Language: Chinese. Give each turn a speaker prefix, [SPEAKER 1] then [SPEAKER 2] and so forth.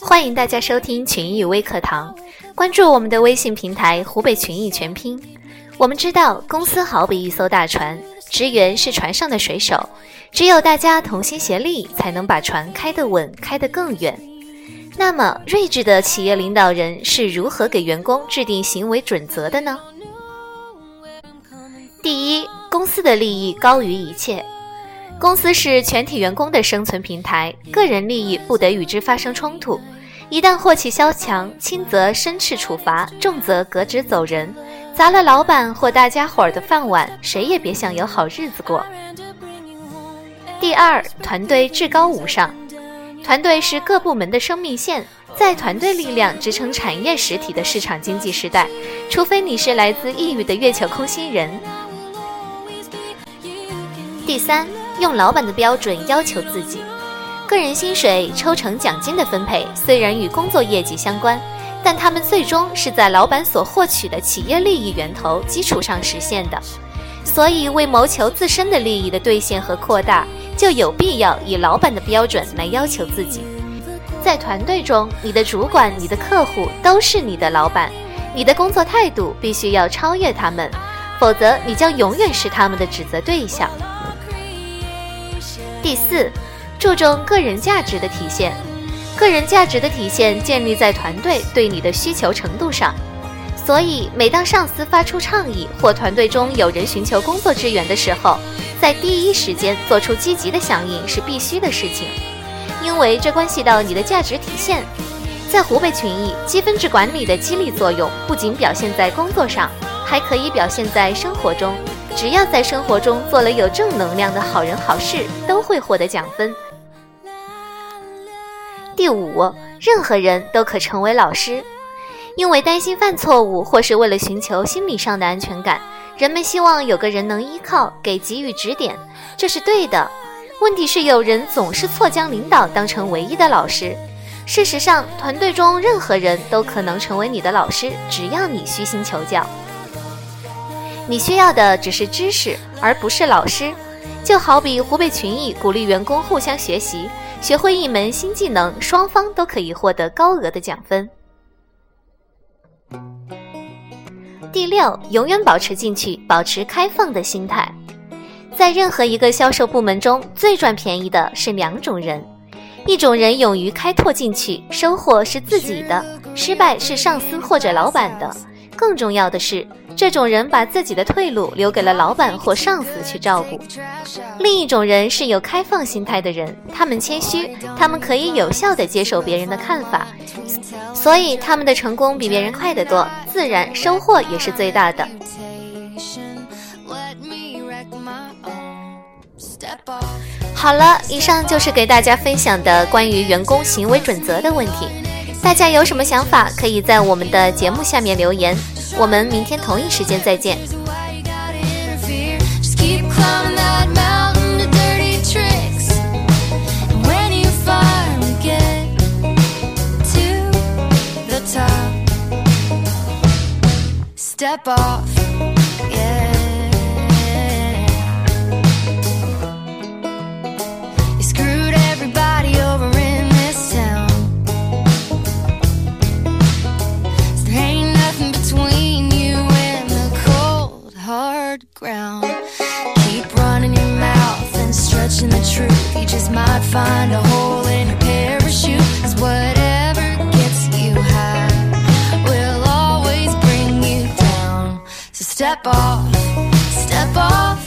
[SPEAKER 1] 欢迎大家收听群益微课堂，关注我们的微信平台“湖北群益全拼”。我们知道，公司好比一艘大船，职员是船上的水手，只有大家同心协力，才能把船开得稳，开得更远。那么，睿智的企业领导人是如何给员工制定行为准则的呢？第一，公司的利益高于一切。公司是全体员工的生存平台，个人利益不得与之发生冲突。一旦祸气萧墙，轻则申斥处罚，重则革职走人，砸了老板或大家伙儿的饭碗，谁也别想有好日子过。第二，团队至高无上，团队是各部门的生命线，在团队力量支撑产业实体的市场经济时代，除非你是来自异域的月球空心人。第三，用老板的标准要求自己。个人薪水、抽成、奖金的分配虽然与工作业绩相关，但他们最终是在老板所获取的企业利益源头基础上实现的。所以，为谋求自身的利益的兑现和扩大，就有必要以老板的标准来要求自己。在团队中，你的主管、你的客户都是你的老板，你的工作态度必须要超越他们，否则你将永远是他们的指责对象。第四。注重个人价值的体现，个人价值的体现建立在团队对你的需求程度上。所以，每当上司发出倡议或团队中有人寻求工作支援的时候，在第一时间做出积极的响应是必须的事情，因为这关系到你的价值体现。在湖北群益，积分制管理的激励作用不仅表现在工作上，还可以表现在生活中。只要在生活中做了有正能量的好人好事，都会获得奖分。第五，任何人都可成为老师，因为担心犯错误，或是为了寻求心理上的安全感，人们希望有个人能依靠，给给予指点，这是对的。问题是，有人总是错将领导当成唯一的老师。事实上，团队中任何人都可能成为你的老师，只要你虚心求教。你需要的只是知识，而不是老师。就好比湖北群益鼓励员工互相学习。学会一门新技能，双方都可以获得高额的奖分。第六，永远保持进取，保持开放的心态。在任何一个销售部门中，最赚便宜的是两种人：一种人勇于开拓进取，收获是自己的，失败是上司或者老板的。更重要的是，这种人把自己的退路留给了老板或上司去照顾。另一种人是有开放心态的人，他们谦虚，他们可以有效地接受别人的看法，所以他们的成功比别人快得多，自然收获也是最大的。好了，以上就是给大家分享的关于员工行为准则的问题。大家有什么想法，可以在我们的节目下面留言。我们明天同一时间再见。Step up. Find a hole in your parachute. Cause whatever gets you high Will always bring you down. So step off, step off